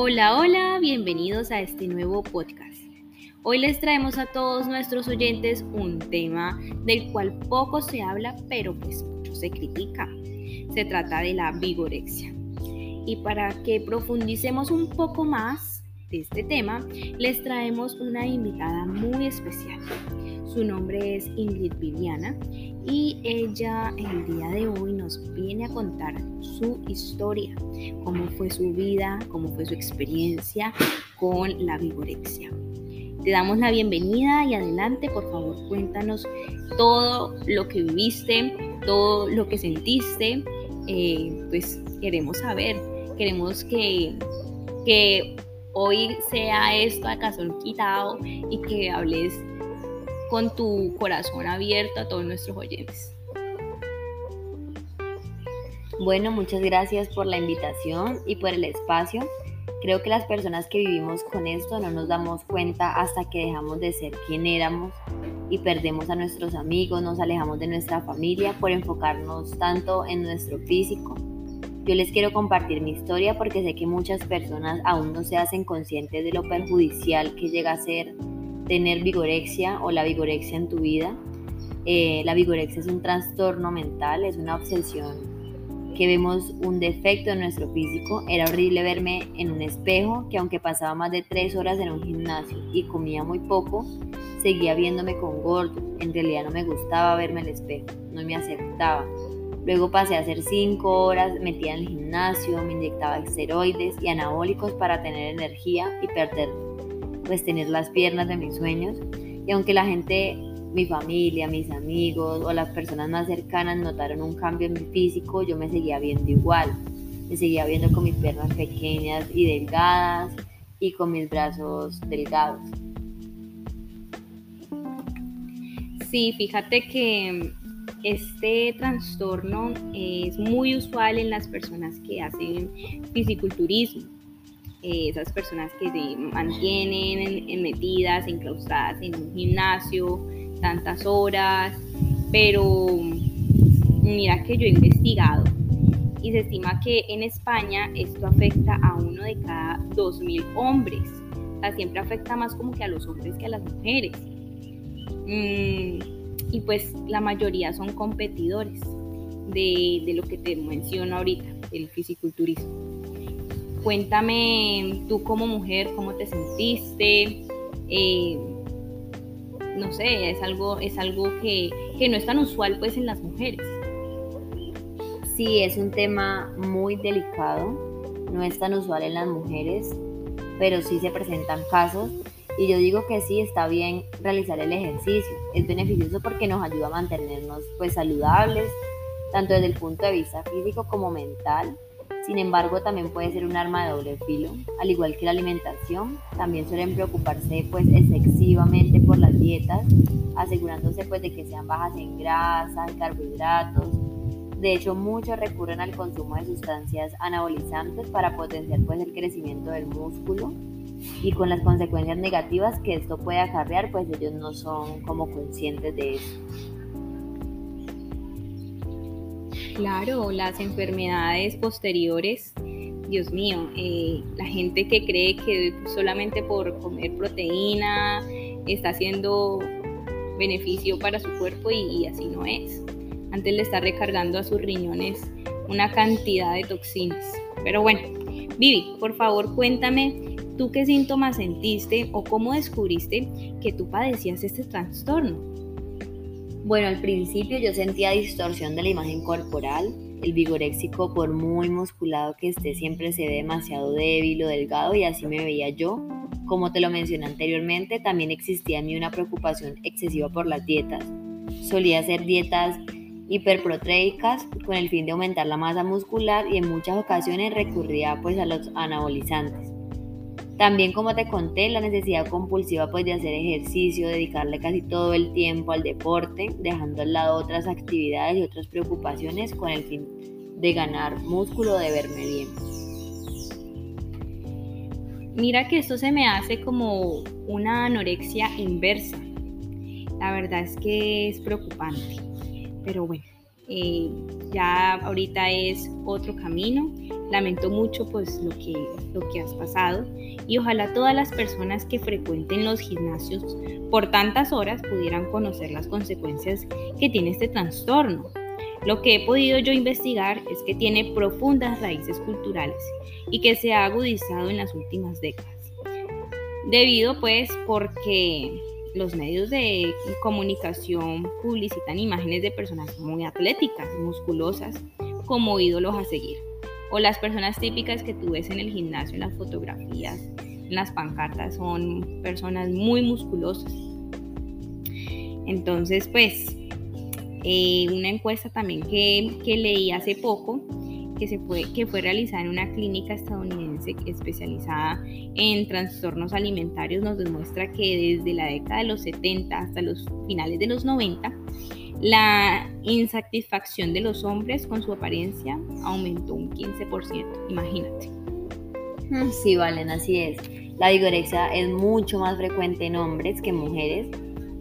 Hola, hola, bienvenidos a este nuevo podcast. Hoy les traemos a todos nuestros oyentes un tema del cual poco se habla, pero pues mucho se critica. Se trata de la vigorexia. Y para que profundicemos un poco más de este tema, les traemos una invitada muy especial. Su nombre es Ingrid Viviana y ella el día de hoy nos viene a contar su historia, cómo fue su vida, cómo fue su experiencia con la vigorexia. Te damos la bienvenida y adelante, por favor, cuéntanos todo lo que viviste, todo lo que sentiste. Eh, pues queremos saber, queremos que, que hoy sea esto a casón quitado y que hables con tu corazón abierto a todos nuestros oyentes. Bueno, muchas gracias por la invitación y por el espacio. Creo que las personas que vivimos con esto no nos damos cuenta hasta que dejamos de ser quien éramos y perdemos a nuestros amigos, nos alejamos de nuestra familia por enfocarnos tanto en nuestro físico. Yo les quiero compartir mi historia porque sé que muchas personas aún no se hacen conscientes de lo perjudicial que llega a ser tener vigorexia o la vigorexia en tu vida. Eh, la vigorexia es un trastorno mental, es una obsesión que vemos un defecto en nuestro físico. Era horrible verme en un espejo que aunque pasaba más de tres horas en un gimnasio y comía muy poco, seguía viéndome con gordo. En realidad no me gustaba verme en el espejo, no me aceptaba. Luego pasé a hacer cinco horas metida en el gimnasio, me inyectaba esteroides y anabólicos para tener energía y perder pues tener las piernas de mis sueños. Y aunque la gente, mi familia, mis amigos o las personas más cercanas notaron un cambio en mi físico, yo me seguía viendo igual. Me seguía viendo con mis piernas pequeñas y delgadas y con mis brazos delgados. Sí, fíjate que este trastorno es muy usual en las personas que hacen fisiculturismo eh, esas personas que se mantienen en, metidas, enclaustradas en un gimnasio tantas horas, pero mira que yo he investigado y se estima que en España esto afecta a uno de cada 2.000 hombres. O sea, siempre afecta más como que a los hombres que a las mujeres. Mm, pues la mayoría son competidores de, lo que te menciono ahorita, el fisiculturismo. Cuéntame tú como mujer, cómo te sentiste. Eh, no sé, es algo, es algo que, que no es tan usual pues en las mujeres. Sí, es un tema muy delicado, no es tan usual en las mujeres, pero sí se presentan casos y yo digo que sí está bien realizar el ejercicio, es beneficioso porque nos ayuda a mantenernos pues saludables, tanto desde el punto de vista físico como mental sin embargo, también puede ser un arma de doble filo, al igual que la alimentación. También suelen preocuparse pues excesivamente por las dietas, asegurándose pues de que sean bajas en grasa, en carbohidratos. De hecho, muchos recurren al consumo de sustancias anabolizantes para potenciar pues el crecimiento del músculo y con las consecuencias negativas que esto puede acarrear, pues ellos no son como conscientes de eso. Claro, las enfermedades posteriores, Dios mío, eh, la gente que cree que solamente por comer proteína está haciendo beneficio para su cuerpo y, así no es. Antes le está recargando a sus riñones una cantidad de toxinas. Pero bueno, Vivi, por favor cuéntame tú qué síntomas sentiste o cómo descubriste que tú padecías este trastorno. Bueno, al principio yo sentía distorsión de la imagen corporal. El vigoréxico, por muy musculado que esté, siempre se ve demasiado débil o delgado y así me veía yo. Como te lo mencioné anteriormente, también existía en mí una preocupación excesiva por las dietas. Solía hacer dietas hiperproteicas con el fin de aumentar la masa muscular y en muchas ocasiones recurría pues a los anabolizantes. También, como te conté, la necesidad compulsiva pues, de hacer ejercicio, dedicarle casi todo el tiempo al deporte, dejando al lado otras actividades y otras preocupaciones con el fin de ganar músculo, de verme bien. Mira que esto se me hace como una anorexia inversa. La verdad es que es preocupante. Pero bueno, eh, ya ahorita es otro camino lamento mucho pues lo que, lo que has pasado y ojalá todas las personas que frecuenten los gimnasios por tantas horas pudieran conocer las consecuencias que tiene este trastorno. Lo que he podido yo investigar es que tiene profundas raíces culturales y que se ha agudizado en las últimas décadas. Debido pues porque los medios de comunicación publicitan imágenes de personas muy atléticas, musculosas, como ídolos a seguir. O las personas típicas que tú ves en el gimnasio, en las fotografías, en las pancartas, son personas muy musculosas. Entonces, pues, eh, una encuesta también que, que leí hace poco que, se fue, que fue realizada en una clínica estadounidense especializada en trastornos alimentarios nos demuestra que desde la década de los 70 hasta los finales de los 90, la insatisfacción de los hombres con su apariencia aumentó un 15%, imagínate. Mm, sí, Valen, así es. La vigorexia es mucho más frecuente en hombres que en mujeres.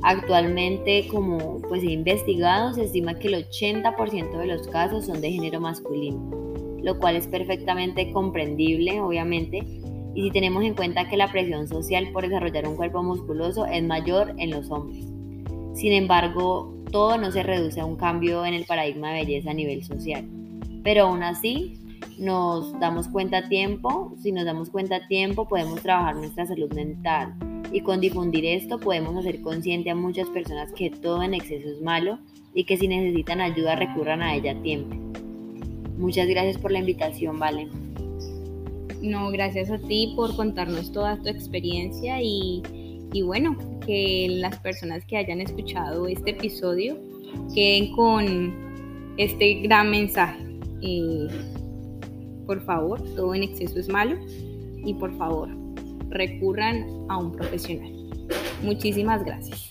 Actualmente, como pues he investigado, se estima que el 80% de los casos son de género masculino lo cual es perfectamente comprendible, obviamente, y si tenemos en cuenta que la presión social por desarrollar un cuerpo musculoso es mayor en los hombres. Sin embargo, todo no se reduce a un cambio en el paradigma de belleza a nivel social, pero aún así nos damos cuenta a tiempo, si nos damos cuenta a tiempo podemos trabajar nuestra salud mental y con difundir esto podemos hacer consciente a muchas personas que todo en exceso es malo y que si necesitan ayuda recurran a ella a tiempo. Muchas gracias por la invitación, Vale. No, gracias a ti por contarnos toda tu experiencia y, bueno, que las personas que hayan escuchado este episodio queden con este gran mensaje. Eh, por favor, todo en exceso es malo y por favor, recurran a un profesional. Muchísimas gracias.